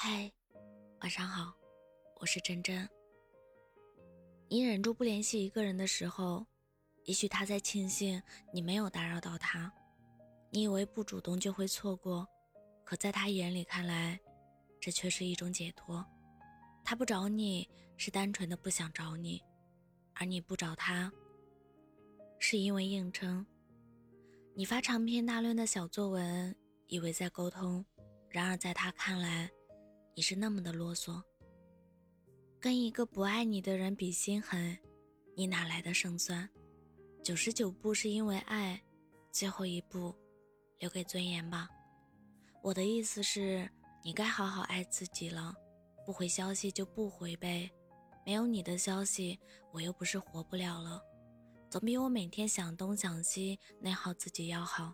嗨，晚上好，我是真真。你忍住不联系一个人的时候，也许他在庆幸你没有打扰到他。你以为不主动就会错过，可在他眼里看来，这却是一种解脱。他不找你是单纯的不想找你，而你不找他，是因为硬撑。你发长篇大论的小作文，以为在沟通，然而在他看来，你是那么的啰嗦。跟一个不爱你的人比心狠，你哪来的胜算？九十九步是因为爱，最后一步留给尊严吧。我的意思是，你该好好爱自己了。不回消息就不回呗，没有你的消息，我又不是活不了了。总比我每天想东想西内耗自己要好。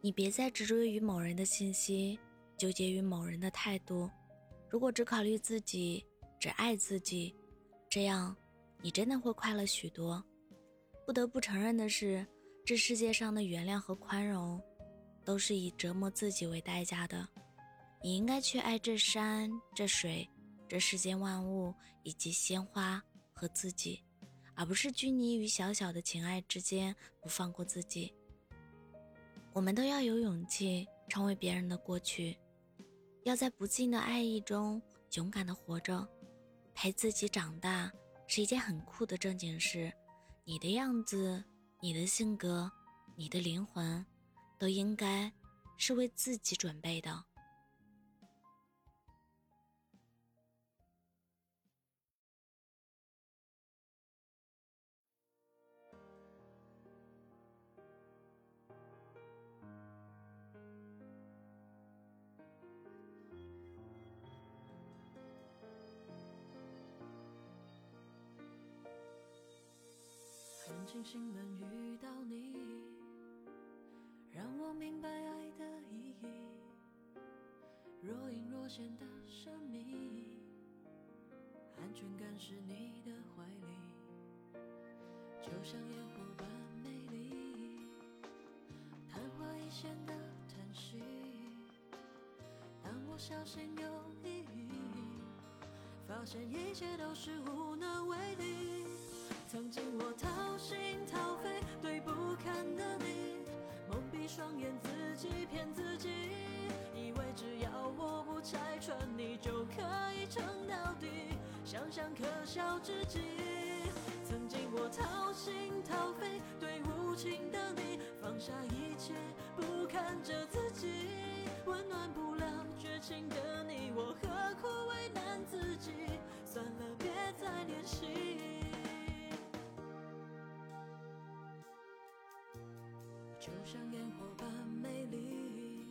你别再执着于某人的信息，纠结于某人的态度。如果只考虑自己，只爱自己，这样你真的会快乐许多。不得不承认的是，这世界上的原谅和宽容，都是以折磨自己为代价的。你应该去爱这山、这水、这世间万物以及鲜花和自己。而不是拘泥于小小的情爱之间不放过自己。我们都要有勇气成为别人的过去，要在不尽的爱意中勇敢的活着。陪自己长大是一件很酷的正经事。你的样子、你的性格、你的灵魂，都应该是为自己准备的。庆幸能遇到你，让我明白爱的意义。若隐若现的神秘，安全感是你的怀里，就像烟火般美丽，昙花一现的叹息。当我小心翼翼，发现一切都是无能为力。曾经我掏心掏肺对不堪的你，蒙蔽双眼自己骗自己，以为只要我不拆穿你就可以撑到底，想想可笑至极。曾经我掏心掏肺对无情的你，放下一切不看着自己，温暖不了绝情的你，我何苦为难自己？算了，别再就像烟火般美丽，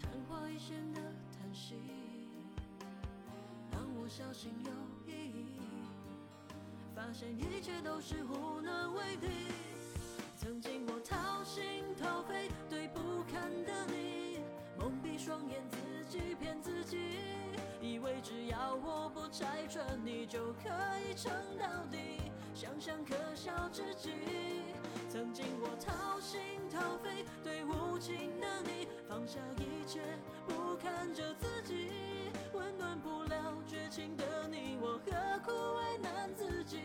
昙花一现的叹息。当我小心翼翼，发现一切都是无能为力。曾经我掏心掏肺对不堪的你，蒙蔽双眼自己骗自己，以为只要我不拆穿你就可以撑到底，想想可笑至极。曾经我看着自己，温暖不了绝情的你，我何苦为难自己？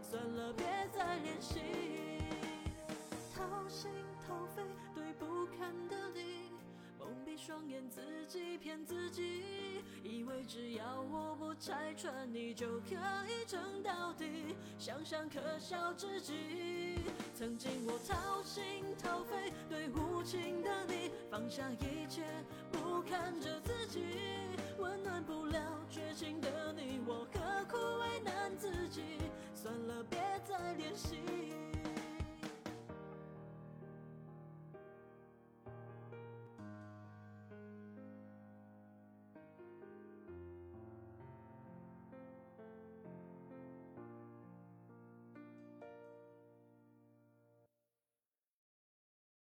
算了，别再联系。掏心掏肺对不堪的你，蒙蔽双眼自己骗自己，以为只要我不拆穿你，就可以撑到底。想想可笑自己，曾经我掏心掏肺，对无情的你放下一切，不看着自己，温暖不了绝情的你。我何苦为难自己？算了，别再联系。